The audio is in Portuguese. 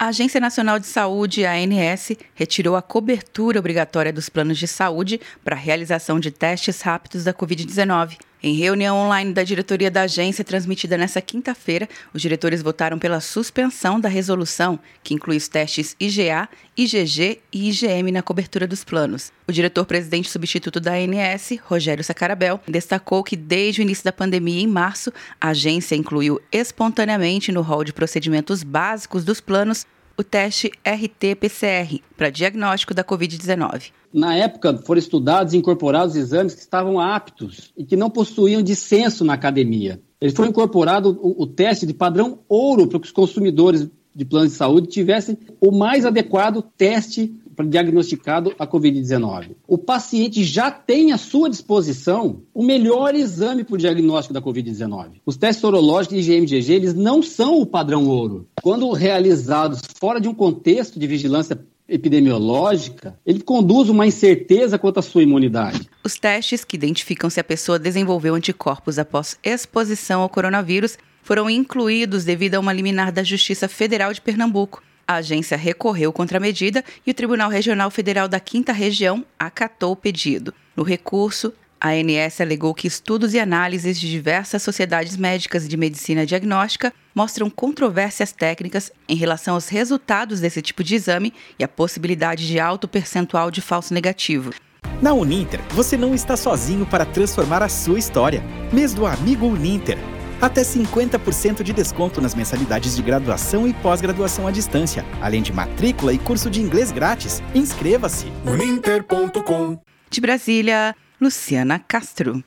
A Agência Nacional de Saúde, ANS, retirou a cobertura obrigatória dos planos de saúde para a realização de testes rápidos da Covid-19. Em reunião online da diretoria da agência, transmitida nesta quinta-feira, os diretores votaram pela suspensão da resolução, que inclui os testes IGA, IgG e IgM na cobertura dos planos. O diretor-presidente substituto da ANS, Rogério Sacarabel, destacou que desde o início da pandemia, em março, a agência incluiu espontaneamente no rol de procedimentos básicos dos planos o teste RT-PCR para diagnóstico da Covid-19. Na época, foram estudados e incorporados exames que estavam aptos e que não possuíam dissenso na academia. Ele foi incorporado o, o teste de padrão ouro para que os consumidores de planos de saúde tivessem o mais adequado teste diagnosticado a Covid-19. O paciente já tem à sua disposição o melhor exame para o diagnóstico da Covid-19. Os testes sorológicos de IgM-IgG, eles não são o padrão ouro. Quando realizados fora de um contexto de vigilância epidemiológica, ele conduz uma incerteza quanto à sua imunidade. Os testes que identificam se a pessoa desenvolveu anticorpos após exposição ao coronavírus foram incluídos devido a uma liminar da Justiça Federal de Pernambuco. A agência recorreu contra a medida e o Tribunal Regional Federal da Quinta Região acatou o pedido. No recurso, a ANS alegou que estudos e análises de diversas sociedades médicas de medicina diagnóstica mostram controvérsias técnicas em relação aos resultados desse tipo de exame e a possibilidade de alto percentual de falso negativo. Na Uninter, você não está sozinho para transformar a sua história. Mês do Amigo Uninter. Até 50% de desconto nas mensalidades de graduação e pós-graduação à distância, além de matrícula e curso de inglês grátis. Inscreva-se. Uninter.com. De Brasília, Luciana Castro.